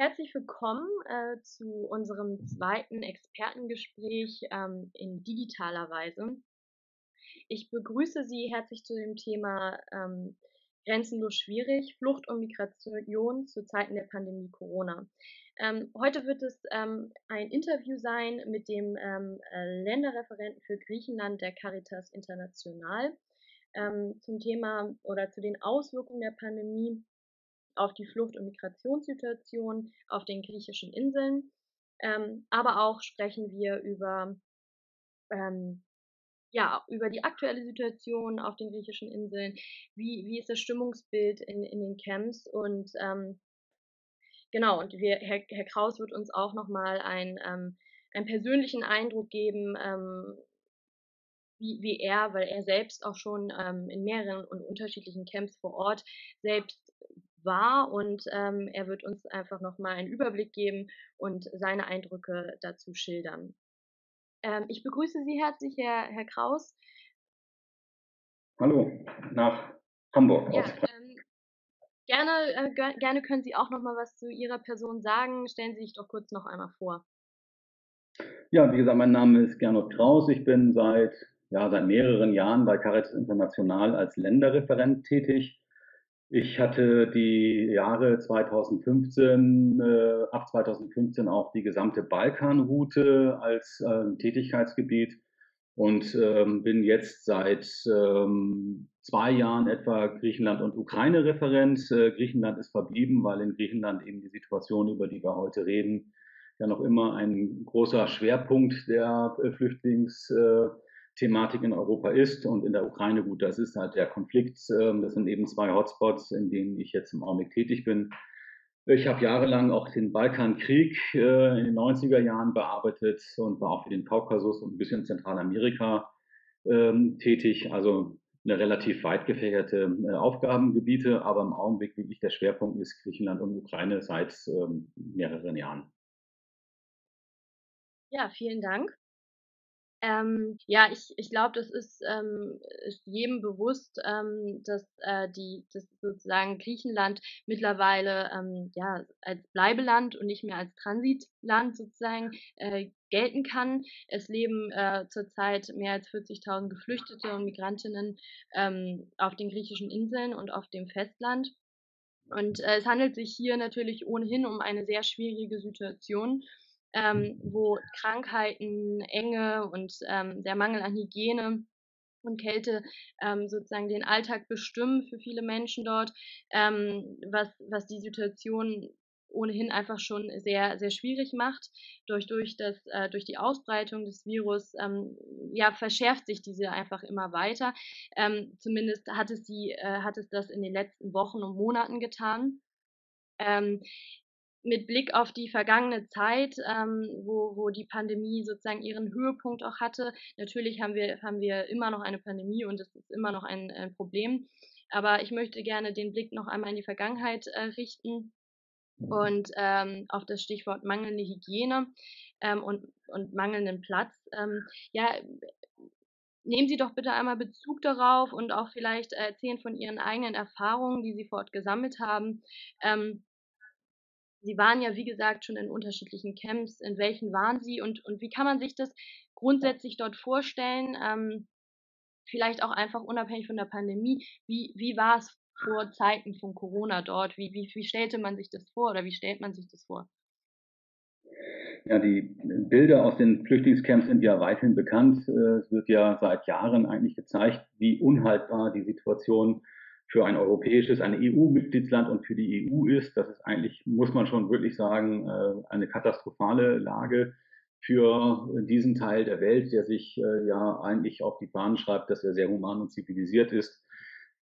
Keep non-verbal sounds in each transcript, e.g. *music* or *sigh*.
Herzlich willkommen äh, zu unserem zweiten Expertengespräch ähm, in digitaler Weise. Ich begrüße Sie herzlich zu dem Thema ähm, Grenzenlos schwierig, Flucht und Migration zu Zeiten der Pandemie Corona. Ähm, heute wird es ähm, ein Interview sein mit dem ähm, äh, Länderreferenten für Griechenland der Caritas International ähm, zum Thema oder zu den Auswirkungen der Pandemie auf die Flucht- und Migrationssituation auf den griechischen Inseln. Ähm, aber auch sprechen wir über, ähm, ja, über die aktuelle Situation auf den griechischen Inseln. Wie, wie ist das Stimmungsbild in, in den Camps? Und ähm, genau, und wir, Herr, Herr Kraus wird uns auch nochmal ein, ähm, einen persönlichen Eindruck geben, ähm, wie, wie er, weil er selbst auch schon ähm, in mehreren und unterschiedlichen Camps vor Ort selbst war und ähm, er wird uns einfach nochmal einen Überblick geben und seine Eindrücke dazu schildern. Ähm, ich begrüße Sie herzlich, Herr, Herr Kraus. Hallo, nach Hamburg. Ja, ähm, gerne, äh, gerne können Sie auch nochmal was zu Ihrer Person sagen. Stellen Sie sich doch kurz noch einmal vor. Ja, wie gesagt, mein Name ist Gernot Kraus. Ich bin seit, ja, seit mehreren Jahren bei Caritas International als Länderreferent tätig ich hatte die Jahre 2015, äh, ab 2015 auch die gesamte Balkanroute als äh, Tätigkeitsgebiet und ähm, bin jetzt seit ähm, zwei Jahren etwa Griechenland und Ukraine Referent. Äh, Griechenland ist verblieben, weil in Griechenland eben die Situation, über die wir heute reden, ja noch immer ein großer Schwerpunkt der äh, Flüchtlings äh, Thematik in Europa ist und in der Ukraine, gut, das ist halt der Konflikt. Ähm, das sind eben zwei Hotspots, in denen ich jetzt im Augenblick tätig bin. Ich habe jahrelang auch den Balkankrieg äh, in den 90er Jahren bearbeitet und war auch für den Kaukasus und ein bisschen Zentralamerika ähm, tätig. Also eine relativ weit gefächerte äh, Aufgabengebiete, aber im Augenblick wirklich der Schwerpunkt ist Griechenland und Ukraine seit ähm, mehreren Jahren. Ja, vielen Dank. Ähm, ja, ich, ich glaube, das ist, ähm, ist jedem bewusst, ähm, dass äh, die, dass sozusagen Griechenland mittlerweile ähm, ja als Bleibeland und nicht mehr als Transitland sozusagen äh, gelten kann. Es leben äh, zurzeit mehr als 40.000 Geflüchtete und Migrantinnen ähm, auf den griechischen Inseln und auf dem Festland. Und äh, es handelt sich hier natürlich ohnehin um eine sehr schwierige Situation ähm, wo Krankheiten, Enge und ähm, der Mangel an Hygiene und Kälte ähm, sozusagen den Alltag bestimmen für viele Menschen dort, ähm, was, was die Situation ohnehin einfach schon sehr, sehr schwierig macht. Durch, durch, das, äh, durch die Ausbreitung des Virus ähm, ja, verschärft sich diese einfach immer weiter. Ähm, zumindest hat es, die, äh, hat es das in den letzten Wochen und Monaten getan. Ähm, mit Blick auf die vergangene Zeit, ähm, wo, wo die Pandemie sozusagen ihren Höhepunkt auch hatte, natürlich haben wir, haben wir immer noch eine Pandemie und es ist immer noch ein, ein Problem. Aber ich möchte gerne den Blick noch einmal in die Vergangenheit äh, richten und ähm, auf das Stichwort mangelnde Hygiene ähm, und, und mangelnden Platz. Ähm, ja, nehmen Sie doch bitte einmal Bezug darauf und auch vielleicht erzählen von Ihren eigenen Erfahrungen, die Sie vor Ort gesammelt haben. Ähm, Sie waren ja, wie gesagt, schon in unterschiedlichen Camps. In welchen waren Sie und, und wie kann man sich das grundsätzlich dort vorstellen? Ähm, vielleicht auch einfach unabhängig von der Pandemie. Wie, wie war es vor Zeiten von Corona dort? Wie, wie, wie stellte man sich das vor oder wie stellt man sich das vor? Ja, die Bilder aus den Flüchtlingscamps sind ja weithin bekannt. Es wird ja seit Jahren eigentlich gezeigt, wie unhaltbar die Situation ist für ein europäisches, ein EU-Mitgliedsland und für die EU ist. Das ist eigentlich, muss man schon wirklich sagen, äh, eine katastrophale Lage für diesen Teil der Welt, der sich äh, ja eigentlich auf die Fahnen schreibt, dass er sehr human und zivilisiert ist.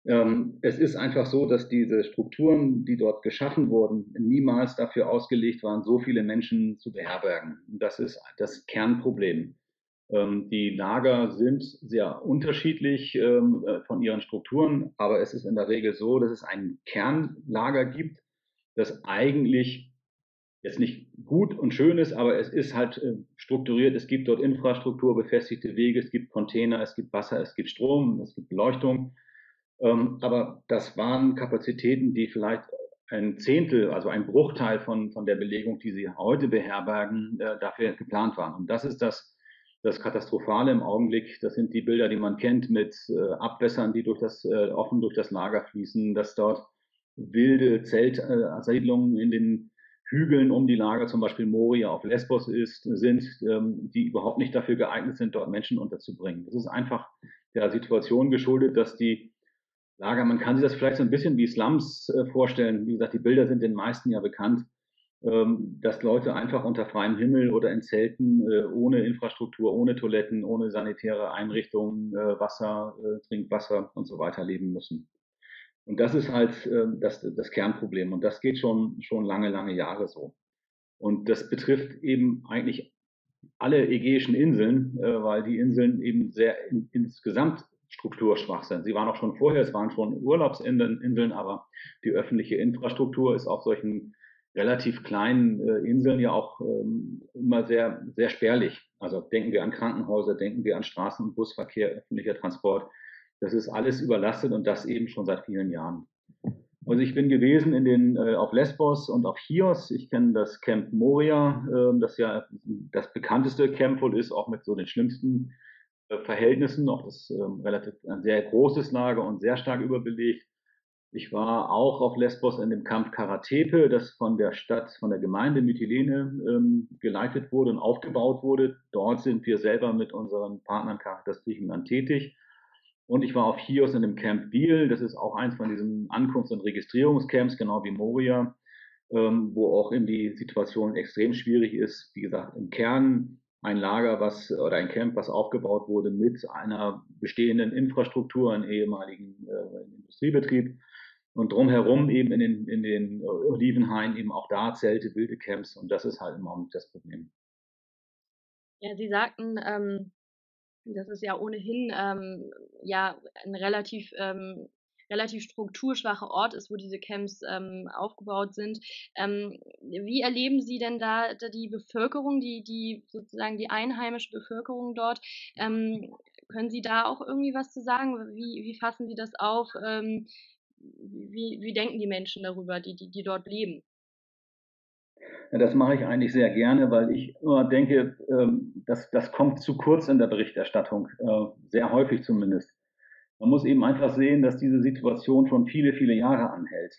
Ähm, es ist einfach so, dass diese Strukturen, die dort geschaffen wurden, niemals dafür ausgelegt waren, so viele Menschen zu beherbergen. Das ist das Kernproblem. Ähm, die Lager sind sehr unterschiedlich ähm, äh, von ihren Strukturen, aber es ist in der Regel so, dass es ein Kernlager gibt, das eigentlich jetzt nicht gut und schön ist, aber es ist halt äh, strukturiert. Es gibt dort Infrastruktur, befestigte Wege, es gibt Container, es gibt Wasser, es gibt Strom, es gibt Beleuchtung. Ähm, aber das waren Kapazitäten, die vielleicht ein Zehntel, also ein Bruchteil von, von der Belegung, die sie heute beherbergen, äh, dafür geplant waren. Und das ist das, das Katastrophale im Augenblick. Das sind die Bilder, die man kennt mit äh, Abwässern, die durch das, äh, offen durch das Lager fließen, dass dort wilde Zeltsiedlungen in den Hügeln um die Lager, zum Beispiel Moria auf Lesbos ist, sind, ähm, die überhaupt nicht dafür geeignet sind, dort Menschen unterzubringen. Das ist einfach der Situation geschuldet, dass die Lager, man kann sich das vielleicht so ein bisschen wie Slums äh, vorstellen. Wie gesagt, die Bilder sind den meisten ja bekannt, dass Leute einfach unter freiem Himmel oder in Zelten äh, ohne Infrastruktur, ohne Toiletten, ohne sanitäre Einrichtungen, äh, Wasser, äh, Trinkwasser und so weiter leben müssen. Und das ist halt äh, das, das Kernproblem. Und das geht schon, schon lange, lange Jahre so. Und das betrifft eben eigentlich alle ägäischen Inseln, weil die Inseln eben sehr in, insgesamt strukturschwach sind. Sie waren auch schon vorher, es waren schon Urlaubsinseln, aber die öffentliche Infrastruktur ist auf solchen relativ kleinen äh, Inseln ja auch ähm, immer sehr, sehr spärlich. Also denken wir an Krankenhäuser, denken wir an Straßen- und Busverkehr, öffentlicher Transport. Das ist alles überlastet und das eben schon seit vielen Jahren. Also ich bin gewesen in den, äh, auf Lesbos und auf Chios. Ich kenne das Camp Moria, äh, das ja das bekannteste Camp wohl ist, auch mit so den schlimmsten äh, Verhältnissen. Auch das ähm, relativ ein sehr großes Lager und sehr stark überbelegt. Ich war auch auf Lesbos in dem Camp Karatepe, das von der Stadt, von der Gemeinde Mytilene ähm, geleitet wurde und aufgebaut wurde. Dort sind wir selber mit unseren Partnern Caritas Griechenland tätig. Und ich war auf Chios in dem Camp Biel. Das ist auch eins von diesen Ankunfts- und Registrierungscamps, genau wie Moria, ähm, wo auch in die Situation extrem schwierig ist. Wie gesagt, im Kern ein Lager, was oder ein Camp, was aufgebaut wurde mit einer bestehenden Infrastruktur, einem ehemaligen äh, Industriebetrieb. Und drumherum eben in den, in den Olivenhain eben auch da Zelte, wilde Camps. Und das ist halt im Moment das Problem. Ja, Sie sagten, ähm, das ist ja ohnehin ähm, ja ein relativ ähm, relativ strukturschwacher Ort ist, wo diese Camps ähm, aufgebaut sind. Ähm, wie erleben Sie denn da, die Bevölkerung, die, die sozusagen die einheimische Bevölkerung dort? Ähm, können Sie da auch irgendwie was zu sagen? Wie, wie fassen Sie das auf? Wie, wie denken die Menschen darüber, die, die, die dort leben? Ja, das mache ich eigentlich sehr gerne, weil ich immer denke, ähm, das, das kommt zu kurz in der Berichterstattung, äh, sehr häufig zumindest. Man muss eben einfach sehen, dass diese Situation schon viele, viele Jahre anhält.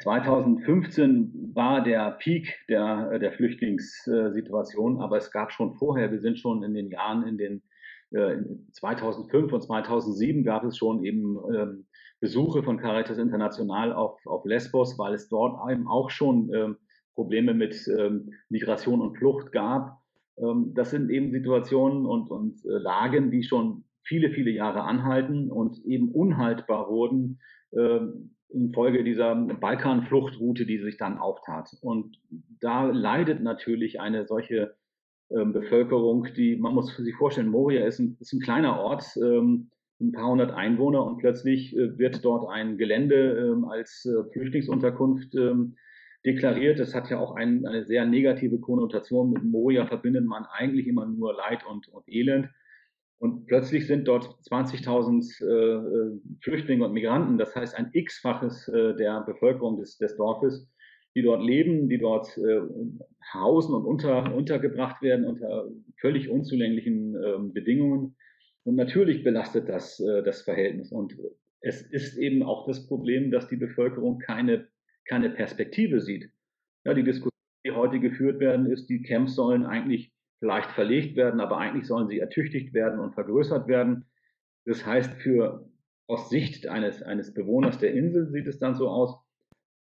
2015 ähm, war der Peak der, der Flüchtlingssituation, aber es gab schon vorher, wir sind schon in den Jahren, in den 2005 äh, und 2007 gab es schon eben ähm, Besuche von Caritas International auf, auf Lesbos, weil es dort eben auch schon ähm, Probleme mit Migration und Flucht gab. das sind eben Situationen und, und äh, Lagen, die schon viele, viele Jahre anhalten und eben unhaltbar wurden äh, infolge dieser Balkanfluchtroute, die sich dann auftat. Und da leidet natürlich eine solche äh, Bevölkerung, die, man muss sich vorstellen, Moria ist ein, ist ein kleiner Ort, ähm, ein paar hundert Einwohner und plötzlich äh, wird dort ein Gelände ähm, als äh, Flüchtlingsunterkunft ähm, deklariert. Das hat ja auch ein, eine sehr negative Konnotation. Mit Moria verbindet man eigentlich immer nur Leid und, und Elend. Und plötzlich sind dort 20.000 äh, Flüchtlinge und Migranten, das heißt ein x-faches äh, der Bevölkerung des, des Dorfes, die dort leben, die dort äh, hausen und unter, untergebracht werden unter völlig unzulänglichen äh, Bedingungen. Und natürlich belastet das äh, das Verhältnis. Und es ist eben auch das Problem, dass die Bevölkerung keine, keine Perspektive sieht. Ja, die Diskussion, die heute geführt werden, ist, die Camps sollen eigentlich vielleicht verlegt werden, aber eigentlich sollen sie ertüchtigt werden und vergrößert werden. Das heißt, für aus Sicht eines, eines Bewohners der Insel sieht es dann so aus,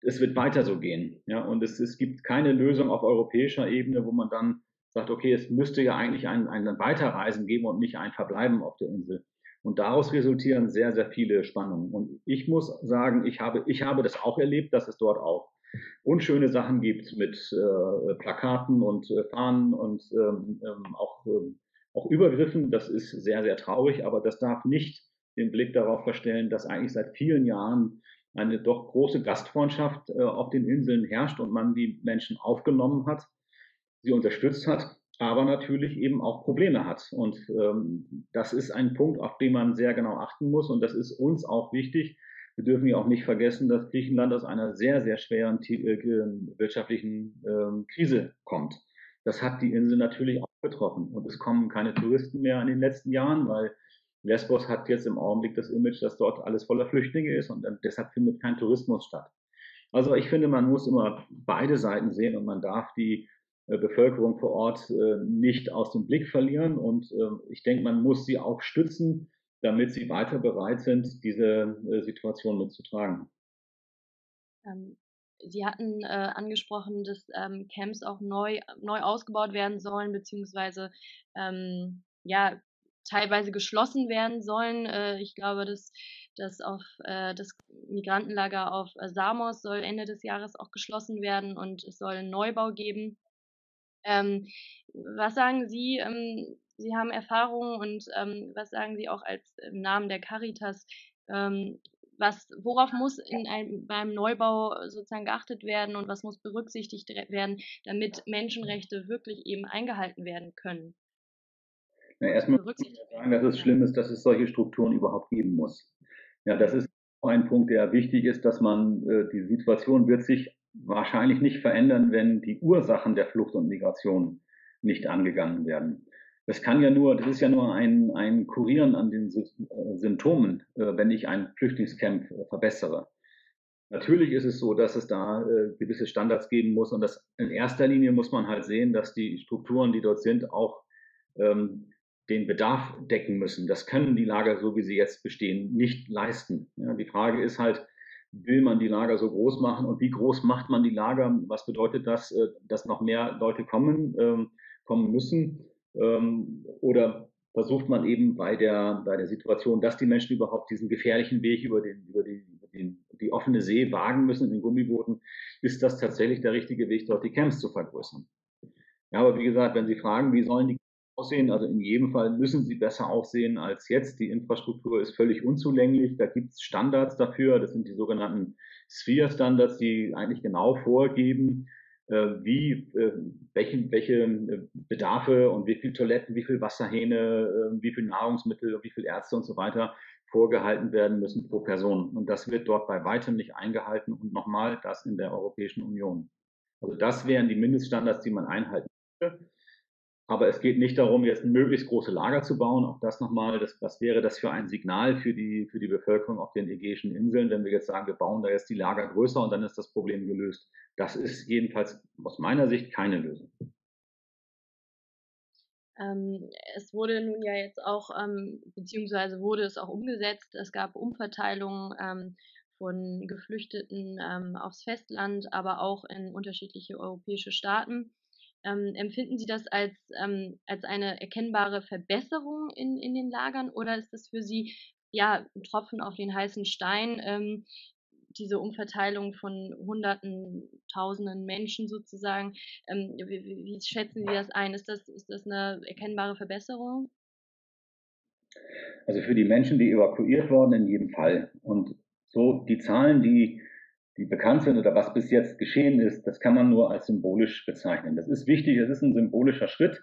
es wird weiter so gehen. Ja, und es, es gibt keine Lösung auf europäischer Ebene, wo man dann sagt, okay, es müsste ja eigentlich ein, ein Weiterreisen geben und nicht ein Verbleiben auf der Insel. Und daraus resultieren sehr, sehr viele Spannungen. Und ich muss sagen, ich habe, ich habe das auch erlebt, dass es dort auch unschöne Sachen gibt mit äh, Plakaten und äh, Fahnen und ähm, ähm, auch, ähm, auch Übergriffen. Das ist sehr, sehr traurig, aber das darf nicht den Blick darauf verstellen, dass eigentlich seit vielen Jahren eine doch große Gastfreundschaft äh, auf den Inseln herrscht und man die Menschen aufgenommen hat, sie unterstützt hat, aber natürlich eben auch Probleme hat. Und ähm, das ist ein Punkt, auf den man sehr genau achten muss und das ist uns auch wichtig, wir dürfen ja auch nicht vergessen, dass Griechenland aus einer sehr, sehr schweren äh, wirtschaftlichen ähm, Krise kommt. Das hat die Insel natürlich auch betroffen. Und es kommen keine Touristen mehr in den letzten Jahren, weil Lesbos hat jetzt im Augenblick das Image, dass dort alles voller Flüchtlinge ist und deshalb findet kein Tourismus statt. Also ich finde, man muss immer beide Seiten sehen und man darf die äh, Bevölkerung vor Ort äh, nicht aus dem Blick verlieren. Und äh, ich denke, man muss sie auch stützen, damit sie weiter bereit sind, diese Situation mitzutragen. Ähm, sie hatten äh, angesprochen, dass ähm, Camps auch neu, neu ausgebaut werden sollen, beziehungsweise ähm, ja, teilweise geschlossen werden sollen. Äh, ich glaube, dass, dass auf äh, das Migrantenlager auf Samos soll Ende des Jahres auch geschlossen werden und es soll einen Neubau geben. Ähm, was sagen Sie? Ähm, Sie haben Erfahrungen und ähm, was sagen Sie auch als im Namen der Caritas? Ähm, was, worauf muss in einem, beim Neubau sozusagen geachtet werden und was muss berücksichtigt werden, damit Menschenrechte wirklich eben eingehalten werden können? Na, erstmal muss ich sagen, dass es schlimm ist, dass es solche Strukturen überhaupt geben muss. Ja, das ist ein Punkt, der wichtig ist, dass man, äh, die Situation wird sich wahrscheinlich nicht verändern, wenn die Ursachen der Flucht und Migration nicht angegangen werden. Das kann ja nur, das ist ja nur ein, ein Kurieren an den äh, Symptomen, äh, wenn ich ein Flüchtlingscamp äh, verbessere. Natürlich ist es so, dass es da gewisse Standards geben muss und das in erster Linie muss man halt sehen, dass die Strukturen, die dort sind, auch ähm, den Bedarf decken müssen. Das können die Lager, so wie sie jetzt bestehen, nicht leisten. Ja, die Frage ist halt, will man die Lager so groß machen und wie groß macht man die Lager? Was bedeutet das, äh, dass noch mehr Leute kommen, ähm, kommen müssen? Ähm, oder versucht man eben bei der, bei der Situation, dass die Menschen überhaupt diesen gefährlichen Weg über den, über den, über den, die offene See wagen müssen in den Gummibooten, ist das tatsächlich der richtige Weg, dort die Camps zu vergrößern? Ja, aber wie gesagt, wenn Sie fragen, wie sollen die aussehen. Also in jedem Fall müssen sie besser aussehen als jetzt. Die Infrastruktur ist völlig unzulänglich. Da gibt es Standards dafür. Das sind die sogenannten Sphere-Standards, die eigentlich genau vorgeben, äh, wie, äh, welche, welche äh, Bedarfe und wie viele Toiletten, wie viele Wasserhähne, wie viel Nahrungsmittel, wie viele Ärzte und so weiter vorgehalten werden müssen pro Person. Und das wird dort bei weitem nicht eingehalten. Und nochmal, das in der Europäischen Union. Also das wären die Mindeststandards, die man einhalten müsste. Aber es geht nicht darum, jetzt möglichst große Lager zu bauen. Auch das nochmal, das, was wäre das für ein Signal für die, für die Bevölkerung auf den Ägäischen Inseln, wenn wir jetzt sagen, wir bauen da jetzt die Lager größer und dann ist das Problem gelöst. Das ist jedenfalls aus meiner Sicht keine Lösung. Ähm, es wurde nun ja jetzt auch, ähm, beziehungsweise wurde es auch umgesetzt. Es gab Umverteilungen ähm, von Geflüchteten ähm, aufs Festland, aber auch in unterschiedliche europäische Staaten. Ähm, empfinden Sie das als, ähm, als eine erkennbare Verbesserung in, in den Lagern oder ist das für Sie ja ein Tropfen auf den heißen Stein, ähm, diese Umverteilung von Hunderten, Tausenden Menschen sozusagen? Ähm, wie, wie, schätzen Sie das ein? Ist das, ist das eine erkennbare Verbesserung? Also für die Menschen, die evakuiert wurden, in jedem Fall. Und so die Zahlen, die die bekannt sind oder was bis jetzt geschehen ist, das kann man nur als symbolisch bezeichnen. Das ist wichtig, es ist ein symbolischer Schritt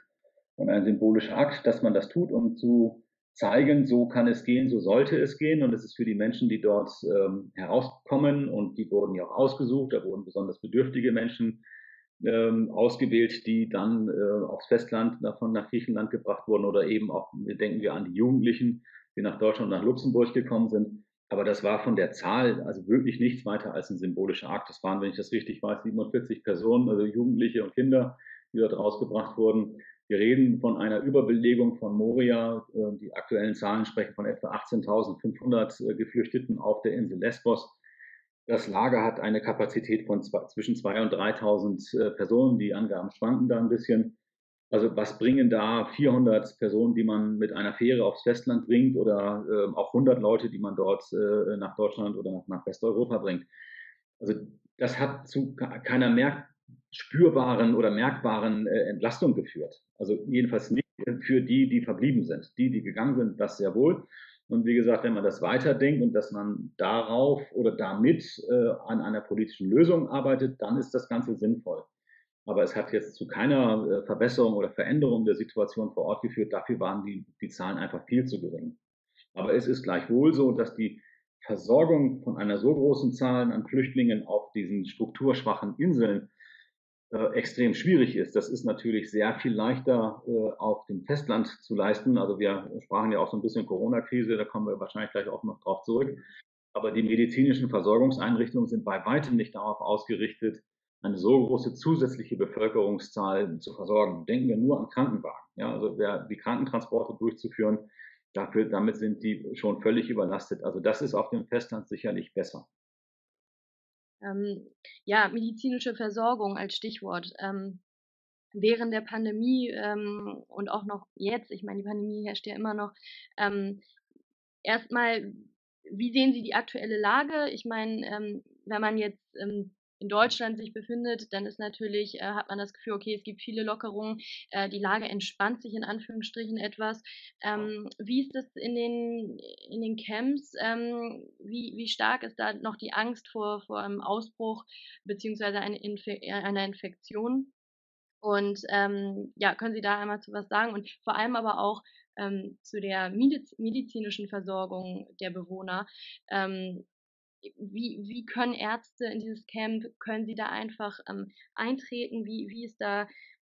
und ein symbolischer Akt, dass man das tut, um zu zeigen, so kann es gehen, so sollte es gehen. Und es ist für die Menschen, die dort ähm, herauskommen und die wurden ja auch ausgesucht, da wurden besonders bedürftige Menschen ähm, ausgewählt, die dann äh, aufs Festland davon nach Griechenland gebracht wurden oder eben auch, denken wir an die Jugendlichen, die nach Deutschland und nach Luxemburg gekommen sind. Aber das war von der Zahl also wirklich nichts weiter als ein symbolischer Akt. Das waren, wenn ich das richtig weiß, 47 Personen, also Jugendliche und Kinder, die dort rausgebracht wurden. Wir reden von einer Überbelegung von Moria. Äh, die aktuellen Zahlen sprechen von etwa 18.500 äh, Geflüchteten auf der Insel Lesbos. Das Lager hat eine Kapazität von zwischen 2.000 und 3.000 äh, Personen. Die Angaben schwanken da ein bisschen. Also was bringen da 400 Personen, die man mit einer Fähre aufs Festland bringt oder äh, auch 100 Leute, die man dort äh, nach Deutschland oder nach Westeuropa bringt? Also das hat zu keiner merk spürbaren oder merkbaren äh, Entlastung geführt. Also jedenfalls nicht für die, die verblieben sind. Die, die gegangen sind, das sehr wohl. Und wie gesagt, wenn man das weiterdenkt und dass man darauf oder damit äh, an einer politischen Lösung arbeitet, dann ist das Ganze sinnvoll. Aber es hat jetzt zu keiner äh, Verbesserung oder Veränderung der Situation vor Ort geführt. Dafür waren die, die Zahlen einfach viel zu gering. Aber es ist gleichwohl so, dass die Versorgung von einer so großen Zahl an Flüchtlingen auf diesen strukturschwachen Inseln äh, extrem schwierig ist. Das ist natürlich sehr viel leichter äh, auf dem Festland zu leisten. Also wir sprachen ja auch so ein bisschen Corona-Krise, da kommen wir wahrscheinlich gleich auch noch drauf zurück. Aber die medizinischen Versorgungseinrichtungen sind bei weitem nicht darauf ausgerichtet, eine so große zusätzliche Bevölkerungszahl zu versorgen. Denken wir nur an Krankenwagen. Ja, also der, die Krankentransporte durchzuführen, dafür, damit sind die schon völlig überlastet. Also das ist auf dem Festland sicherlich besser. Ähm, ja, medizinische Versorgung als Stichwort. Ähm, während der Pandemie ähm, und auch noch jetzt, ich meine, die Pandemie herrscht ja immer noch, ähm, erstmal, wie sehen Sie die aktuelle Lage? Ich meine, ähm, wenn man jetzt ähm, in Deutschland sich befindet, dann ist natürlich, äh, hat man das Gefühl, okay, es gibt viele Lockerungen, äh, die Lage entspannt sich in Anführungsstrichen etwas. Ähm, wie ist das in den, in den Camps? Ähm, wie, wie stark ist da noch die Angst vor, vor einem Ausbruch beziehungsweise eine Infe einer Infektion? Und ähm, ja, können Sie da einmal zu was sagen? Und vor allem aber auch ähm, zu der medizinischen Versorgung der Bewohner. Wie, wie können Ärzte in dieses Camp, können sie da einfach ähm, eintreten? Wie, wie ist da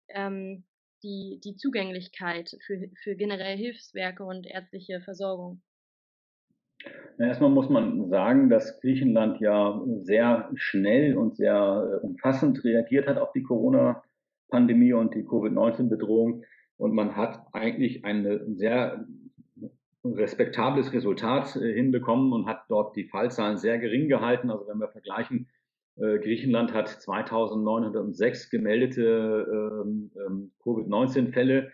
ähm, die, die Zugänglichkeit für, für generell Hilfswerke und ärztliche Versorgung? Erstmal muss man sagen, dass Griechenland ja sehr schnell und sehr äh, umfassend reagiert hat auf die Corona-Pandemie und die Covid-19-Bedrohung. Und man hat eigentlich eine sehr respektables Resultat äh, hinbekommen und hat dort die Fallzahlen sehr gering gehalten. Also wenn wir vergleichen, äh, Griechenland hat 2906 gemeldete ähm, ähm, Covid-19-Fälle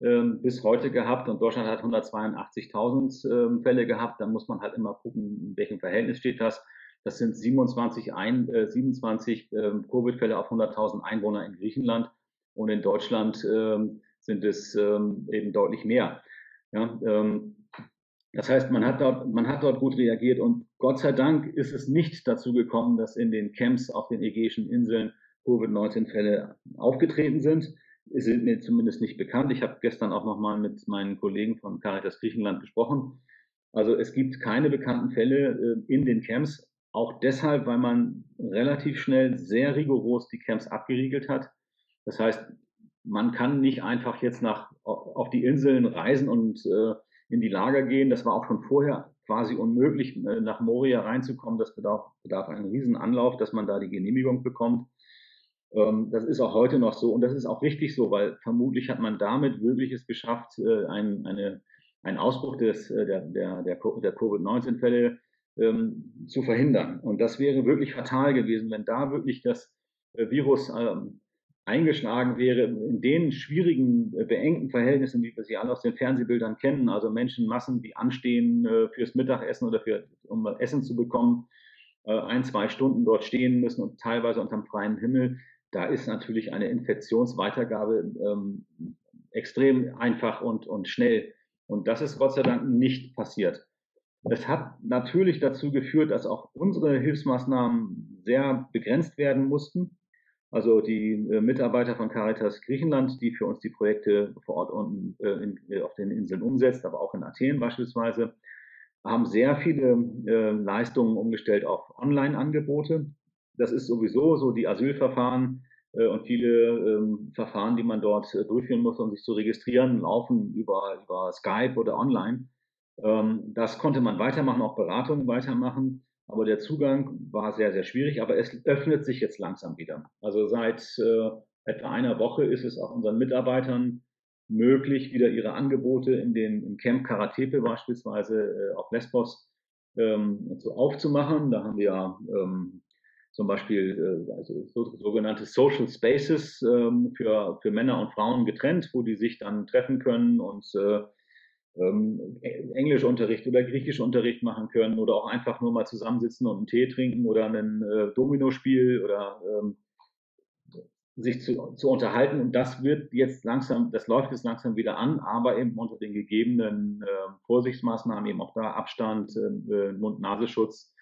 ähm, bis heute gehabt und Deutschland hat 182.000 ähm, Fälle gehabt. Da muss man halt immer gucken, in welchem Verhältnis steht das. Das sind 27, ein, äh, 27 ähm, Covid-Fälle auf 100.000 Einwohner in Griechenland und in Deutschland sind es eben deutlich mehr. Ja, ähm, das heißt, man hat, dort, man hat dort gut reagiert und Gott sei Dank ist es nicht dazu gekommen, dass in den Camps auf den Ägäischen Inseln Covid-19-Fälle aufgetreten sind. Es sind mir zumindest nicht bekannt. Ich habe gestern auch nochmal mit meinen Kollegen von Caritas Griechenland gesprochen. Also es gibt keine bekannten Fälle äh, in den Camps, auch deshalb, weil man relativ schnell sehr rigoros die Camps abgeriegelt hat. Das heißt, man kann nicht einfach jetzt nach, auf die Inseln reisen und äh, in die Lager gehen. Das war auch schon vorher quasi unmöglich, äh, nach Moria reinzukommen. Das bedarf, bedarf einen riesen Anlauf, dass man da die Genehmigung bekommt. Ähm, das ist auch heute noch so und das ist auch richtig so, weil vermutlich hat man damit wirklich es geschafft, äh, ein, eine, einen Ausbruch des, äh, der, der, der, der Covid-19-Fälle ähm, zu verhindern. Und das wäre wirklich fatal gewesen, wenn da wirklich das Virus ähm, eingeschlagen wäre in den schwierigen, äh, beengten Verhältnissen, wie wir sie alle aus den Fernsehbildern kennen, also Menschenmassen, die anstehen äh, fürs Mittagessen oder für, um Essen zu bekommen, äh, ein, zwei Stunden dort stehen müssen und teilweise unterm freien Himmel, da ist natürlich eine Infektionsweitergabe ähm, extrem einfach und, und schnell. Und das ist Gott sei Dank nicht passiert. Es hat natürlich dazu geführt, dass auch unsere Hilfsmaßnahmen sehr begrenzt werden mussten. Also die äh, Mitarbeiter von Caritas Griechenland, die für uns die Projekte vor Ort unten äh, in, äh, auf den Inseln umsetzt, aber auch in Athen beispielsweise, haben sehr viele äh, Leistungen umgestellt auf Online-Angebote. Das ist sowieso so die Asylverfahren und viele ähm, Verfahren, die man dort äh, durchführen muss, um sich zu registrieren, laufen über, über Skype oder online. Ähm, das konnte man weitermachen, auch Beratungen weitermachen. Aber der Zugang war sehr, sehr schwierig, aber es öffnet sich jetzt langsam wieder. Also seit äh, etwa einer Woche ist es auch unseren Mitarbeitern möglich, wieder ihre Angebote in den im Camp Karatepe beispielsweise äh, auf Lesbos ähm, so aufzumachen. Da haben wir ähm, zum Beispiel äh, also so, sogenannte Social Spaces ähm, für, für Männer und Frauen getrennt, wo die sich dann treffen können und äh, ähm, Englischunterricht oder Griechischunterricht machen können oder auch einfach nur mal zusammensitzen und einen Tee trinken oder ein äh, Dominospiel oder ähm, sich zu, zu unterhalten. Und das wird jetzt langsam, das läuft jetzt langsam wieder an, aber eben unter den gegebenen äh, Vorsichtsmaßnahmen, eben auch da Abstand, äh, Mund-Nasenschutz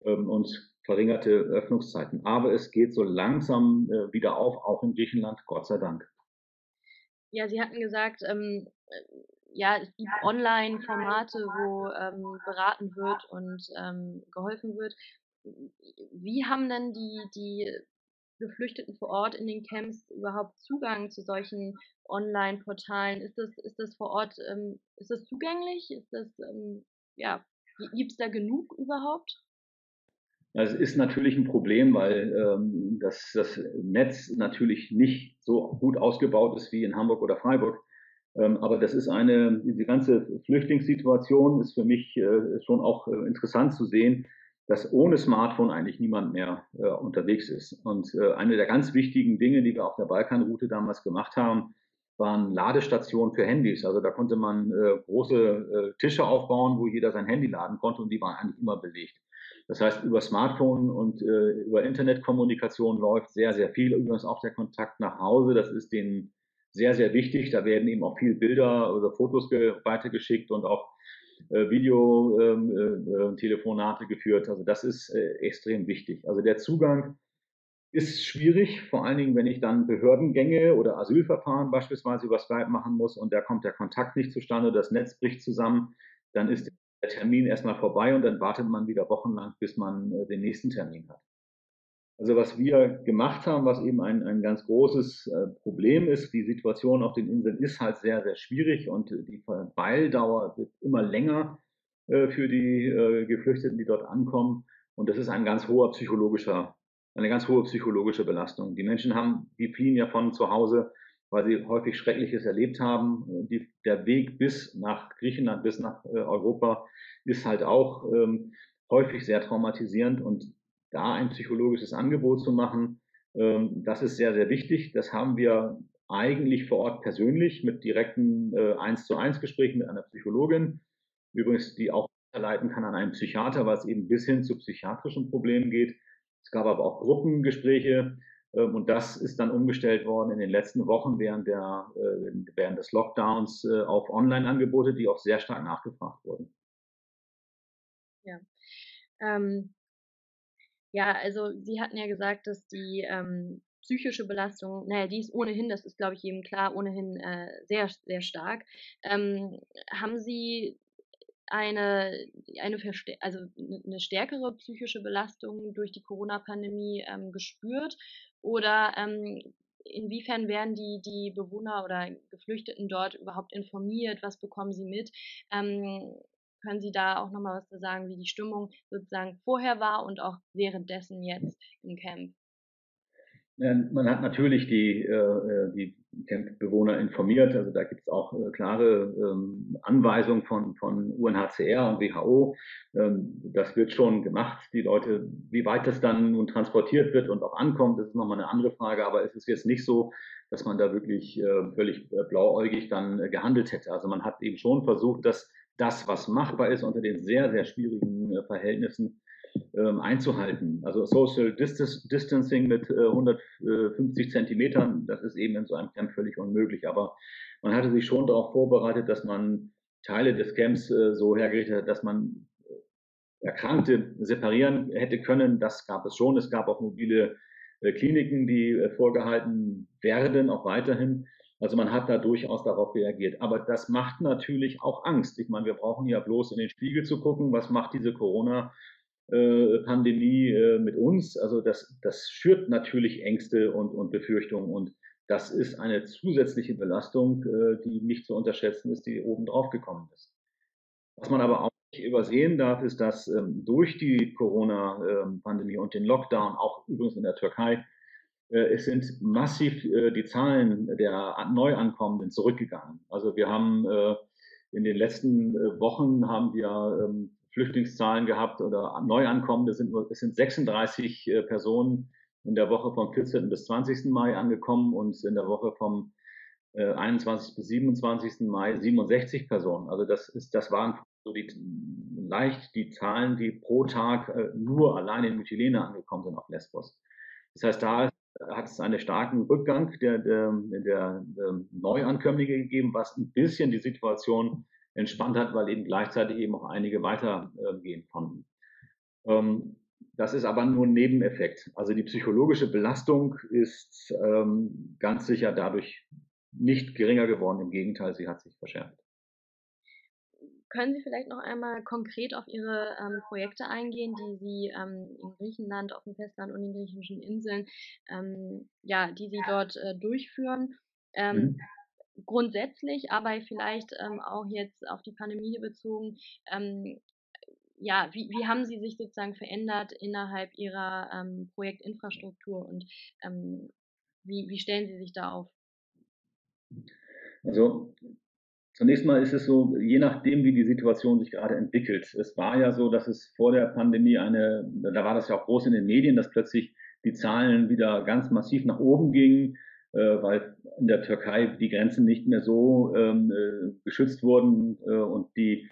äh, und verringerte Öffnungszeiten. Aber es geht so langsam äh, wieder auf, auch in Griechenland, Gott sei Dank. Ja, Sie hatten gesagt, ähm, ja, es gibt Online-Formate, wo ähm, beraten wird und ähm, geholfen wird. Wie haben denn die, die Geflüchteten vor Ort in den Camps überhaupt Zugang zu solchen Online-Portalen? Ist das, ist das vor Ort, ähm, ist das zugänglich? Ist das, ähm, ja, gibt es da genug überhaupt? Das ist natürlich ein Problem, weil ähm, das, das Netz natürlich nicht so gut ausgebaut ist wie in Hamburg oder Freiburg. Ähm, aber das ist eine, diese ganze Flüchtlingssituation ist für mich äh, schon auch äh, interessant zu sehen, dass ohne Smartphone eigentlich niemand mehr äh, unterwegs ist. Und eine der ganz wichtigen Dinge, die wir auf der Balkanroute damals gemacht haben, waren Ladestationen für Handys. Also da konnte man große Tische aufbauen, wo jeder sein Handy laden konnte und die waren eigentlich immer belegt. Das heißt, über Smartphone und über Internetkommunikation läuft sehr, sehr viel. Übrigens auch der Kontakt nach Hause, das ist denen sehr, sehr wichtig. Da werden eben auch viel Bilder oder Fotos weitergeschickt und auch äh, Videotelefonate ähm, äh, geführt. Also das ist äh, extrem wichtig. Also der Zugang ist schwierig, vor allen Dingen, wenn ich dann Behördengänge oder Asylverfahren beispielsweise über Skype machen muss und da kommt der Kontakt nicht zustande, das Netz bricht zusammen, dann ist der Termin erstmal vorbei und dann wartet man wieder wochenlang, bis man den nächsten Termin hat. Also was wir gemacht haben, was eben ein, ein ganz großes äh, Problem ist, die Situation auf den Inseln ist halt sehr, sehr schwierig und die Verweildauer wird immer länger äh, für die äh, Geflüchteten, die dort ankommen. Und das ist ein ganz hoher psychologischer, eine ganz hohe psychologische Belastung. Die Menschen haben, die fliehen ja von zu Hause, weil sie häufig Schreckliches erlebt haben. Die, der Weg bis nach Griechenland, bis nach Europa ist halt auch ähm, häufig sehr traumatisierend und da ein psychologisches Angebot zu machen, ähm, das ist sehr, sehr wichtig. Das haben wir eigentlich vor Ort persönlich mit direkten äh, 1 zu 1 Gesprächen mit einer Psychologin, übrigens die auch leiten kann an einen Psychiater, weil es eben bis hin zu psychiatrischen Problemen geht. Es gab aber auch Gruppengespräche ähm, und das ist dann umgestellt worden in den letzten Wochen während, der, äh, während des Lockdowns äh, auf Online-Angebote, die auch sehr stark nachgefragt wurden. Ja. Ähm, ja, also Sie hatten ja gesagt, dass die ähm, psychische Belastung, naja, die ist ohnehin, das ist, glaube ich, jedem klar, ohnehin äh, sehr, sehr stark. Ähm, haben Sie eine, eine also eine stärkere psychische Belastung durch die Corona-Pandemie ähm, gespürt? Oder ähm, inwiefern werden die, die Bewohner oder Geflüchteten dort überhaupt informiert? Was bekommen sie mit? Ähm, können Sie da auch nochmal was zu sagen, wie die Stimmung sozusagen vorher war und auch währenddessen jetzt im Camp? Man hat natürlich die, äh, die Campbewohner informiert. Also da gibt es auch äh, klare ähm, Anweisungen von, von UNHCR und WHO. Ähm, das wird schon gemacht. Die Leute, wie weit das dann nun transportiert wird und auch ankommt, das ist nochmal eine andere Frage. Aber es ist jetzt nicht so, dass man da wirklich äh, völlig blauäugig dann gehandelt hätte. Also man hat eben schon versucht, das das, was machbar ist unter den sehr, sehr schwierigen äh, Verhältnissen, ähm, einzuhalten. Also Social Distancing mit äh, 150 Zentimetern, das ist eben in so einem Camp völlig unmöglich. Aber man hatte sich schon darauf vorbereitet, dass man Teile des Camps äh, so hergerichtet hat, dass man äh, Erkrankte separieren hätte können. Das gab es schon. Es gab auch mobile äh, Kliniken, die äh, vorgehalten werden, auch weiterhin. Also man hat da durchaus darauf reagiert. Aber das macht natürlich auch Angst. Ich meine, wir brauchen ja bloß in den Spiegel zu gucken, was macht diese Corona-Pandemie äh, mit uns. Also das, das schürt natürlich Ängste und, und Befürchtungen. Und das ist eine zusätzliche Belastung, äh, die nicht zu unterschätzen ist, die oben drauf gekommen ist. Was man aber auch nicht übersehen darf, ist, dass ähm, durch die Corona-Pandemie und den Lockdown, auch übrigens in der Türkei, äh, es sind massiv äh, die Zahlen der Neuankommenden zurückgegangen. Also wir haben äh, in den letzten Wochen haben wir ähm, Flüchtlingszahlen gehabt oder Neuankommende sind nur, es sind 36 Personen in der Woche vom 14. bis 20. Mai angekommen und in der Woche vom 21. bis 27. Mai 67 Personen. Also das ist, das waren so die, leicht die Zahlen, die pro Tag nur allein in Mytilene angekommen sind auf Lesbos. Das heißt, da hat es einen starken Rückgang der, der, der, Neuankömmlinge gegeben, was ein bisschen die Situation entspannt hat, weil eben gleichzeitig eben auch einige weitergehen konnten. Ähm, das ist aber nur ein Nebeneffekt. Also die psychologische Belastung ist ähm, ganz sicher dadurch nicht geringer geworden. Im Gegenteil, sie hat sich verschärft. Können Sie vielleicht noch einmal konkret auf Ihre ähm, Projekte eingehen, die Sie ähm, in Griechenland, auf dem Festland und in den griechischen Inseln, ähm, ja, die Sie dort äh, durchführen? Ähm, mhm. Grundsätzlich, aber vielleicht ähm, auch jetzt auf die Pandemie bezogen, ähm, ja, wie, wie haben Sie sich sozusagen verändert innerhalb Ihrer Projektinfrastruktur und wie, wie stellen Sie sich da auf? Also Zunächst mal ist es so, je nachdem, wie die Situation sich gerade entwickelt. Es war ja so, dass es vor der Pandemie eine, da war das ja auch groß in den Medien, dass plötzlich die Zahlen wieder ganz massiv nach oben gingen, äh, weil in der Türkei die Grenzen nicht mehr so ähm, äh, geschützt wurden äh, und die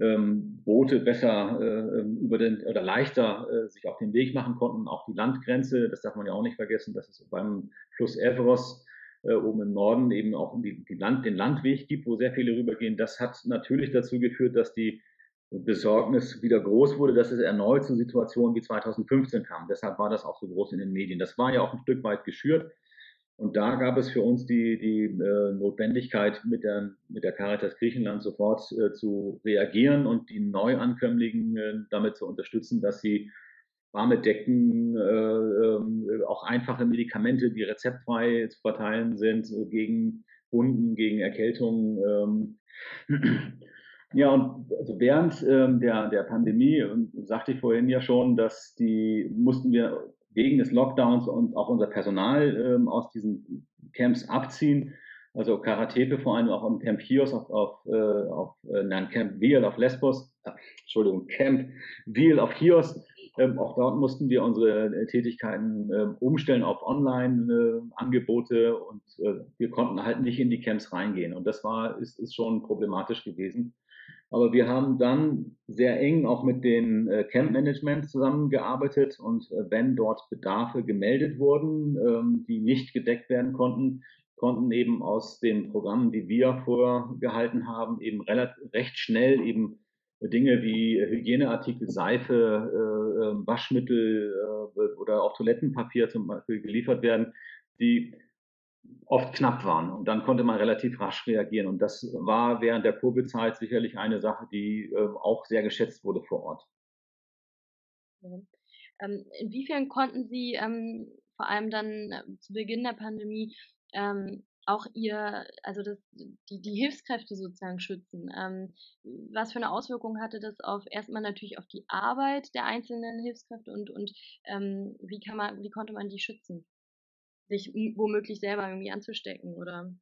ähm, Boote besser äh, über den oder leichter äh, sich auf den Weg machen konnten, auch die Landgrenze, das darf man ja auch nicht vergessen, dass es beim Fluss Evros äh, oben im Norden eben auch die, die Land, den Landweg gibt, wo sehr viele rübergehen. Das hat natürlich dazu geführt, dass die Besorgnis wieder groß wurde, dass es erneut zu Situationen wie 2015 kam. Deshalb war das auch so groß in den Medien. Das war ja auch ein Stück weit geschürt. Und da gab es für uns die, die äh, Notwendigkeit, mit der, mit der Caritas Griechenland sofort äh, zu reagieren und die Neuankömmlinge äh, damit zu unterstützen, dass sie warme Decken, äh, äh, auch einfache Medikamente, die rezeptfrei zu verteilen sind, gegen Wunden, gegen Erkältungen. Ähm. *clears throat* Ja, und also während ähm, der, der Pandemie, und sagte ich vorhin ja schon, dass die mussten wir wegen des Lockdowns und auch unser Personal ähm, aus diesen Camps abziehen. Also Karatepe vor allem auch im Camp Chios auf, auf, äh, auf äh, nein, Camp Viel auf Lesbos, äh, Entschuldigung, Camp Viel auf Chios ähm, auch dort mussten wir unsere äh, Tätigkeiten äh, umstellen auf Online-Angebote äh, und äh, wir konnten halt nicht in die Camps reingehen. Und das war, ist, ist schon problematisch gewesen. Aber wir haben dann sehr eng auch mit den äh, Camp-Management zusammengearbeitet und äh, wenn dort Bedarfe gemeldet wurden, ähm, die nicht gedeckt werden konnten, konnten eben aus den Programmen, die wir vorgehalten haben, eben relativ, recht schnell eben Dinge wie Hygieneartikel, Seife, äh, ähm, Waschmittel äh, oder auch Toilettenpapier zum Beispiel geliefert werden, die oft knapp waren. Und dann konnte man relativ rasch reagieren. Und das war während der Covid-Zeit sicherlich eine Sache, die äh, auch sehr geschätzt wurde vor Ort. Ähm, inwiefern konnten Sie ähm, vor allem dann äh, zu Beginn der Pandemie ähm, auch ihr, also das, die, die Hilfskräfte sozusagen schützen. Ähm, was für eine Auswirkung hatte das auf erstmal natürlich auf die Arbeit der einzelnen Hilfskräfte und, und ähm, wie kann man, wie konnte man die schützen? Sich womöglich selber irgendwie anzustecken oder?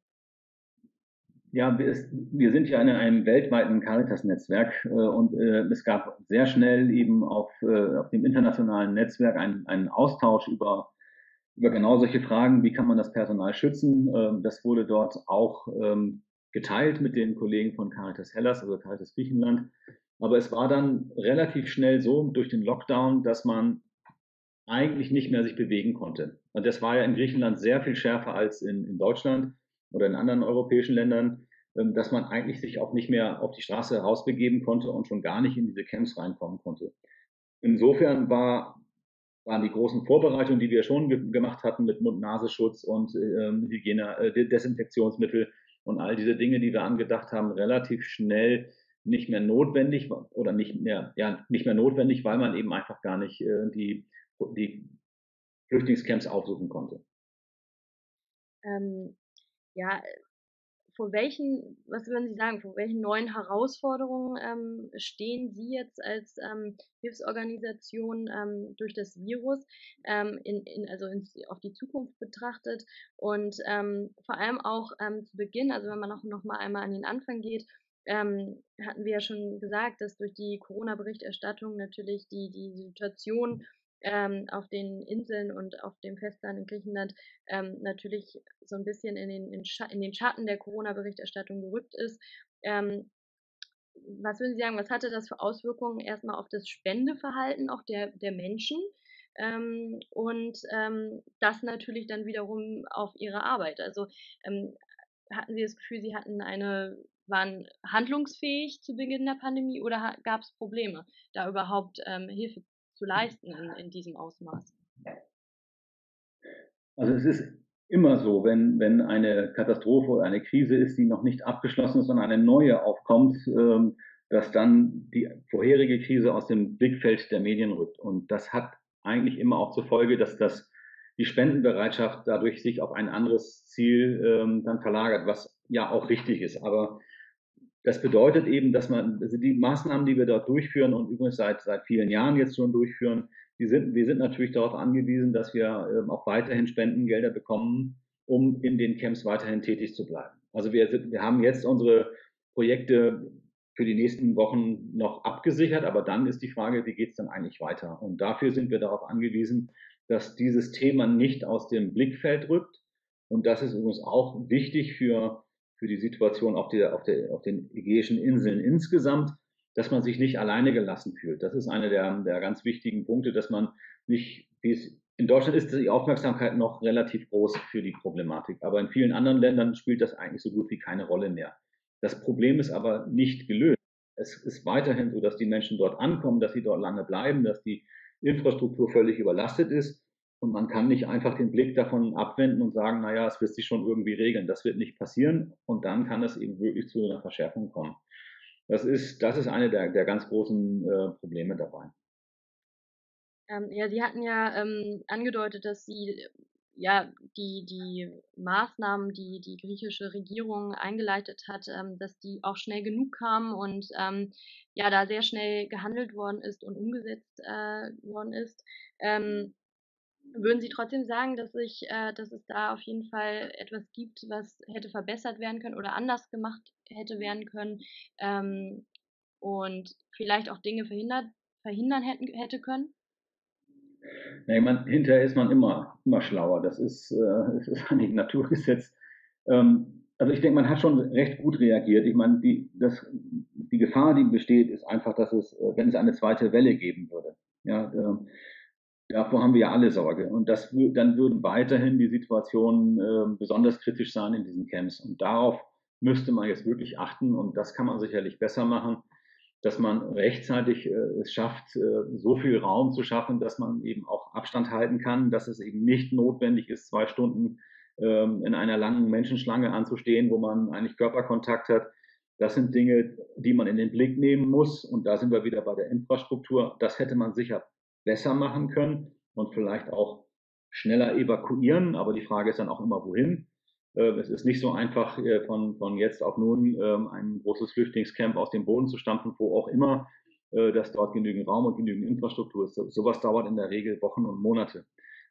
Ja, wir, wir sind ja in einem weltweiten Caritas-Netzwerk äh, und äh, es gab sehr schnell eben auf, äh, auf dem internationalen Netzwerk einen, einen Austausch über über genau solche Fragen, wie kann man das Personal schützen. Ähm, das wurde dort auch ähm, geteilt mit den Kollegen von Caritas Hellas, also Caritas Griechenland. Aber es war dann relativ schnell so durch den Lockdown, dass man eigentlich nicht mehr sich bewegen konnte. Und das war ja in Griechenland sehr viel schärfer als in, in Deutschland oder in anderen europäischen Ländern, ähm, dass man eigentlich sich auch nicht mehr auf die Straße herausbegeben konnte und schon gar nicht in diese Camps reinkommen konnte. Insofern war waren die großen Vorbereitungen, die wir schon ge gemacht hatten mit Mund-Nasenschutz und ähm, Hygiene, äh, Desinfektionsmittel und all diese Dinge, die wir angedacht haben, relativ schnell nicht mehr notwendig oder nicht mehr, ja, nicht mehr notwendig, weil man eben einfach gar nicht äh, die, die Flüchtlingscamps aufsuchen konnte. Ähm, ja, vor welchen, was würden Sie sagen, vor welchen neuen Herausforderungen ähm, stehen Sie jetzt als ähm, Hilfsorganisation ähm, durch das Virus, ähm, in, in, also ins, auf die Zukunft betrachtet? Und ähm, vor allem auch ähm, zu Beginn, also wenn man noch, noch mal einmal an den Anfang geht, hatten wir ja schon gesagt, dass durch die Corona-Berichterstattung natürlich die, die Situation ähm, auf den Inseln und auf dem Festland in Griechenland ähm, natürlich so ein bisschen in den, in, in den Schatten der Corona-Berichterstattung gerückt ist. Ähm, was würden Sie sagen, was hatte das für Auswirkungen erstmal auf das Spendeverhalten auch der, der Menschen? Ähm, und ähm, das natürlich dann wiederum auf ihre Arbeit. Also ähm, hatten Sie das Gefühl, Sie hatten eine, waren handlungsfähig zu Beginn der Pandemie oder gab es Probleme, da überhaupt ähm, Hilfe zu leisten in, in diesem Ausmaß? Also es ist immer so, wenn, wenn eine Katastrophe oder eine Krise ist, die noch nicht abgeschlossen ist, sondern eine neue aufkommt, ähm, dass dann die vorherige Krise aus dem Blickfeld der Medien rückt. Und das hat eigentlich immer auch zur Folge, dass das die Spendenbereitschaft dadurch sich auf ein anderes Ziel ähm, dann verlagert, was ja auch richtig ist. Aber das bedeutet eben, dass man also die Maßnahmen, die wir dort durchführen und übrigens seit seit vielen Jahren jetzt schon durchführen, die sind, wir sind natürlich darauf angewiesen, dass wir ähm, auch weiterhin Spendengelder bekommen, um in den Camps weiterhin tätig zu bleiben. Also wir, sind, wir haben jetzt unsere Projekte für die nächsten Wochen noch abgesichert, aber dann ist die Frage, wie geht es dann eigentlich weiter? Und dafür sind wir darauf angewiesen, dass dieses Thema nicht aus dem Blickfeld rückt. Und das ist übrigens auch wichtig für, für die Situation auf, der, auf, der, auf den Ägäischen Inseln insgesamt, dass man sich nicht alleine gelassen fühlt. Das ist einer der, der ganz wichtigen Punkte, dass man nicht, wie es in Deutschland ist die Aufmerksamkeit noch relativ groß für die Problematik, aber in vielen anderen Ländern spielt das eigentlich so gut wie keine Rolle mehr. Das Problem ist aber nicht gelöst. Es ist weiterhin so, dass die Menschen dort ankommen, dass sie dort lange bleiben, dass die Infrastruktur völlig überlastet ist. Und man kann nicht einfach den Blick davon abwenden und sagen, naja, es wird sich schon irgendwie regeln. Das wird nicht passieren. Und dann kann es eben wirklich zu einer Verschärfung kommen. Das ist, das ist eine der, der ganz großen äh, Probleme dabei. Ähm, ja, Sie hatten ja ähm, angedeutet, dass Sie ja die, die Maßnahmen, die die griechische Regierung eingeleitet hat, ähm, dass die auch schnell genug kamen und ähm, ja, da sehr schnell gehandelt worden ist und umgesetzt äh, worden ist. Ähm, würden Sie trotzdem sagen, dass, ich, äh, dass es da auf jeden Fall etwas gibt, was hätte verbessert werden können oder anders gemacht hätte werden können ähm, und vielleicht auch Dinge verhindert, verhindern hätten, hätte können? Nee, man, hinterher ist man immer, immer schlauer. Das ist, äh, *laughs* ist ein Naturgesetz. Ähm, also ich denke, man hat schon recht gut reagiert. Ich meine, die, das, die Gefahr, die besteht, ist einfach, dass es, wenn es eine zweite Welle geben würde. Ja, äh, davor haben wir ja alle Sorge. Und das, dann würden weiterhin die Situationen äh, besonders kritisch sein in diesen Camps. Und darauf müsste man jetzt wirklich achten. Und das kann man sicherlich besser machen dass man rechtzeitig äh, es schafft, äh, so viel Raum zu schaffen, dass man eben auch Abstand halten kann, dass es eben nicht notwendig ist, zwei Stunden ähm, in einer langen Menschenschlange anzustehen, wo man eigentlich Körperkontakt hat. Das sind Dinge, die man in den Blick nehmen muss. Und da sind wir wieder bei der Infrastruktur. Das hätte man sicher besser machen können und vielleicht auch schneller evakuieren. Aber die Frage ist dann auch immer, wohin. Ähm, es ist nicht so einfach, äh, von, von jetzt auf nun ähm, ein großes Flüchtlingscamp aus dem Boden zu stampfen, wo auch immer, äh, dass dort genügend Raum und genügend Infrastruktur ist. Sowas dauert in der Regel Wochen und Monate.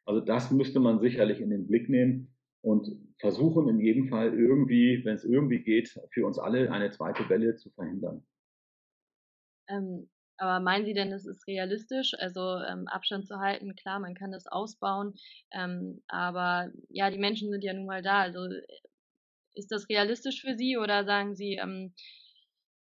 Also das müsste man sicherlich in den Blick nehmen und versuchen in jedem Fall irgendwie, wenn es irgendwie geht, für uns alle eine zweite Welle zu verhindern. Ähm, aber meinen Sie denn, es ist realistisch, also ähm, Abstand zu halten? Klar, man kann das ausbauen, ähm, aber ja, die Menschen sind ja nun mal da. Also ist das realistisch für Sie oder sagen Sie, ähm,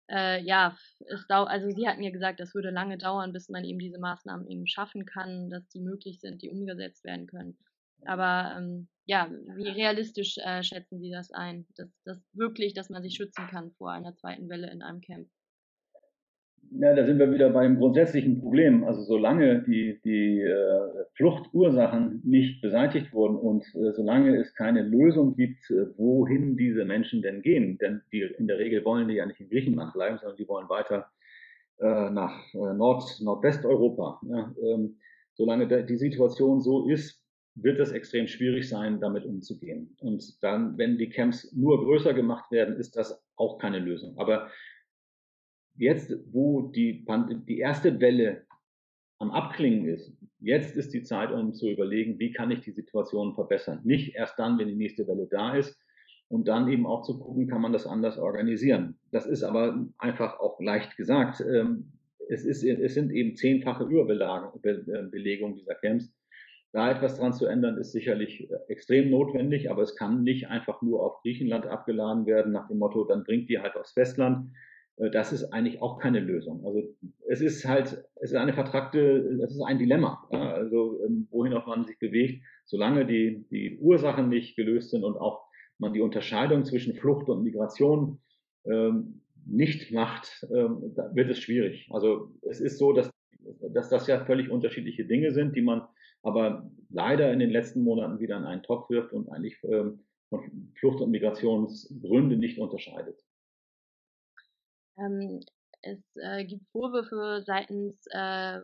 äh, ja, es dau also Sie hatten ja gesagt, das würde lange dauern, bis man eben diese Maßnahmen eben schaffen kann, dass die möglich sind, die umgesetzt werden können. Aber ähm, ja, wie realistisch äh, schätzen Sie das ein, dass, dass wirklich, dass man sich schützen kann vor einer zweiten Welle in einem Camp? Ja, da sind wir wieder beim grundsätzlichen Problem. Also solange die, die äh, Fluchtursachen nicht beseitigt wurden und äh, solange es keine Lösung gibt, äh, wohin diese Menschen denn gehen, denn die, in der Regel wollen die ja nicht in Griechenland bleiben, sondern die wollen weiter äh, nach äh, Nord, Nordwesteuropa. Ja, ähm, solange die Situation so ist, wird es extrem schwierig sein, damit umzugehen. Und dann, wenn die Camps nur größer gemacht werden, ist das auch keine Lösung. Aber jetzt, wo die, die erste Welle am Abklingen ist, jetzt ist die Zeit, um zu überlegen, wie kann ich die Situation verbessern. Nicht erst dann, wenn die nächste Welle da ist und dann eben auch zu gucken, kann man das anders organisieren. Das ist aber einfach auch leicht gesagt. Ähm, es, ist, es sind eben zehnfache Überbelegung dieser Camps. Da etwas dran zu ändern, ist sicherlich äh, extrem notwendig, aber es kann nicht einfach nur auf Griechenland abgeladen werden nach dem Motto, dann bringt die halt aufs Festland. Äh, das ist eigentlich auch keine Lösung. Also es ist halt, es ist eine vertragte, es ist ein Dilemma. Also ähm, wohin auch man sich bewegt, solange die, die Ursachen nicht gelöst sind und auch man die Unterscheidung zwischen Flucht und Migration ähm, nicht macht, ähm, wird es schwierig. Also es ist so, dass, dass das ja völlig unterschiedliche Dinge sind, die man aber leider in den letzten Monaten wieder in einen Topf wirft und eigentlich ähm, von Flucht- und Migrationsgründe nicht unterscheidet. Ähm, es äh, gibt Vorwürfe seitens äh,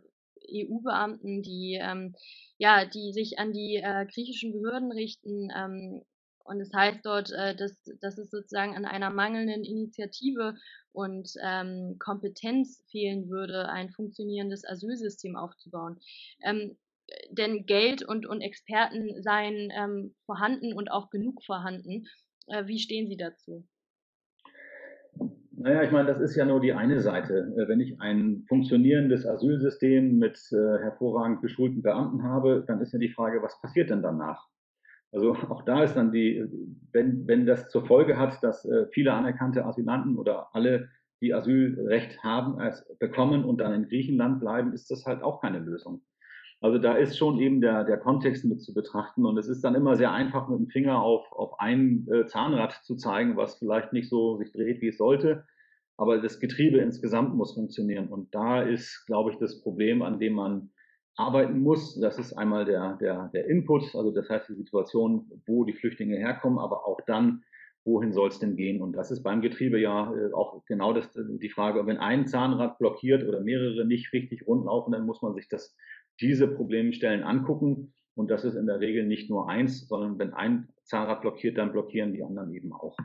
EU-Beamten, die ähm, ja, die sich an die äh, griechischen Behörden richten. Ähm, und es heißt dort, äh, dass, dass es sozusagen an einer mangelnden Initiative und ähm, Kompetenz fehlen würde, ein funktionierendes Asylsystem aufzubauen. Ähm, denn Geld und, und Experten seien ähm, vorhanden und auch genug vorhanden. Äh, wie stehen Sie dazu? Naja, ich meine, das ist ja nur die eine Seite. Äh, wenn ich ein funktionierendes Asylsystem mit äh, hervorragend geschulten Beamten habe, dann ist ja die Frage, was passiert denn danach? Also *laughs* auch da ist dann die, wenn, wenn das zur Folge hat, dass äh, viele anerkannte Asylanten oder alle, die Asylrecht haben, es bekommen und dann in Griechenland bleiben, ist das halt auch keine Lösung. Also da ist schon eben der, der Kontext mit zu betrachten und es ist dann immer sehr einfach mit dem Finger auf, auf ein äh, Zahnrad zu zeigen, was vielleicht nicht so sich dreht, wie es sollte. Aber das Getriebe insgesamt muss funktionieren und da ist, glaube ich, das Problem, an dem man arbeiten muss. Das ist einmal der, der, der Input, also das heißt die Situation, wo die Flüchtlinge herkommen, aber auch dann, wohin soll es denn gehen? Und das ist beim Getriebe ja äh, auch genau das, die Frage, wenn ein Zahnrad blockiert oder mehrere nicht richtig rund laufen, dann muss man sich das diese Problemstellen angucken. Und das ist in der Regel nicht nur eins, sondern wenn ein Zahnrad blockiert, dann blockieren die anderen eben auch.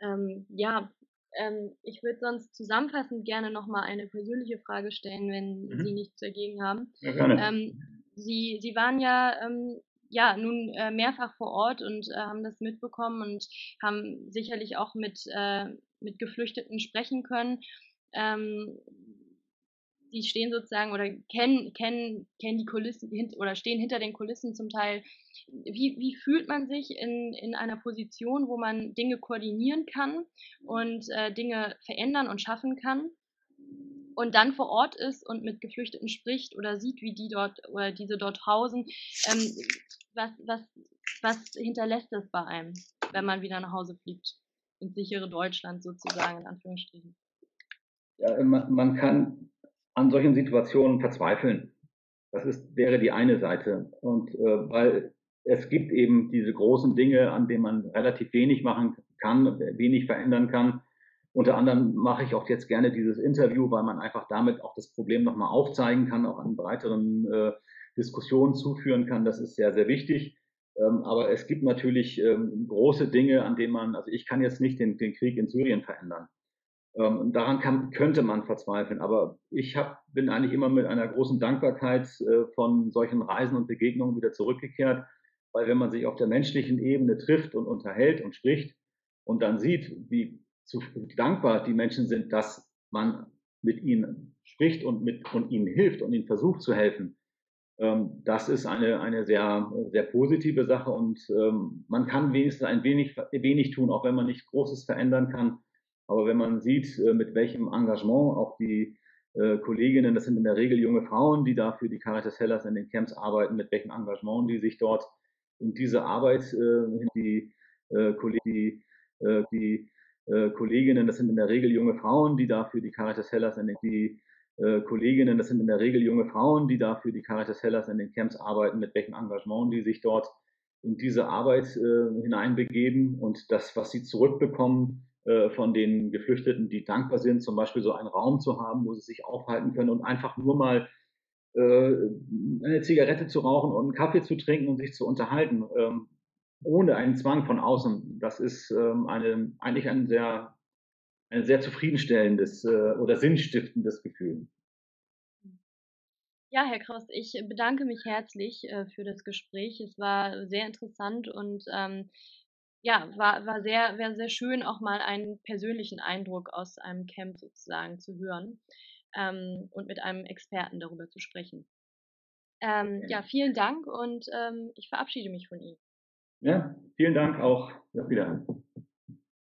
Ähm, ja, ähm, ich würde sonst zusammenfassend gerne nochmal eine persönliche Frage stellen, wenn mhm. Sie nichts dagegen haben. Ja, gerne. Ähm, Sie, Sie waren ja, ähm, ja nun äh, mehrfach vor Ort und äh, haben das mitbekommen und haben sicherlich auch mit, äh, mit Geflüchteten sprechen können. Ähm, die stehen sozusagen oder kennen, kennen, kennen die Kulissen oder stehen hinter den Kulissen zum Teil. Wie, wie fühlt man sich in, in einer Position, wo man Dinge koordinieren kann und äh, Dinge verändern und schaffen kann und dann vor Ort ist und mit Geflüchteten spricht oder sieht, wie die dort oder diese dort hausen? Ähm, was, was, was hinterlässt das bei einem, wenn man wieder nach Hause fliegt? Ins sichere Deutschland sozusagen, in Anführungsstrichen. Ja, man, man kann an solchen Situationen verzweifeln. Das ist, wäre die eine Seite. Und äh, weil es gibt eben diese großen Dinge, an denen man relativ wenig machen kann, wenig verändern kann. Unter anderem mache ich auch jetzt gerne dieses Interview, weil man einfach damit auch das Problem nochmal aufzeigen kann, auch an breiteren äh, Diskussionen zuführen kann. Das ist sehr, sehr wichtig. Ähm, aber es gibt natürlich ähm, große Dinge, an denen man, also ich kann jetzt nicht den, den Krieg in Syrien verändern. Ähm, daran kann, könnte man verzweifeln. Aber ich hab, bin eigentlich immer mit einer großen Dankbarkeit äh, von solchen Reisen und Begegnungen wieder zurückgekehrt, weil wenn man sich auf der menschlichen Ebene trifft und unterhält und spricht und dann sieht, wie zu, dankbar die Menschen sind, dass man mit ihnen spricht und, mit, und ihnen hilft und ihnen versucht zu helfen, ähm, das ist eine, eine sehr, sehr positive Sache. Und ähm, man kann wenigstens ein wenig, wenig tun, auch wenn man nicht Großes verändern kann aber wenn man sieht, äh, mit welchem Engagement auch die äh, Kolleginnen, das sind in der Regel junge Frauen, die dafür die Caritas Hellas in den Camps arbeiten, mit welchem Engagement die sich dort in diese Arbeit, äh, die, die, die Kolleginnen, das sind in der Regel junge Frauen, die dafür die Caritas Hellas in den, die Kolleginnen, das sind in der Regel junge Frauen, die dafür die Caritas Hellas in den Camps arbeiten, mit welchem Engagement die sich dort in diese Arbeit äh, hineinbegeben. Und das, was sie zurückbekommen, von den Geflüchteten, die dankbar sind, zum Beispiel so einen Raum zu haben, wo sie sich aufhalten können und einfach nur mal äh, eine Zigarette zu rauchen und einen Kaffee zu trinken und sich zu unterhalten, ähm, ohne einen Zwang von außen. Das ist ähm, eine, eigentlich ein sehr, ein sehr zufriedenstellendes äh, oder sinnstiftendes Gefühl. Ja, Herr Kraus, ich bedanke mich herzlich äh, für das Gespräch. Es war sehr interessant und ähm, ja, war, war sehr, wäre sehr schön, auch mal einen persönlichen Eindruck aus einem Camp sozusagen zu hören ähm, und mit einem Experten darüber zu sprechen. Ähm, ja. ja, vielen Dank und ähm, ich verabschiede mich von Ihnen. Ja, vielen Dank auch. Auf Wiedersehen.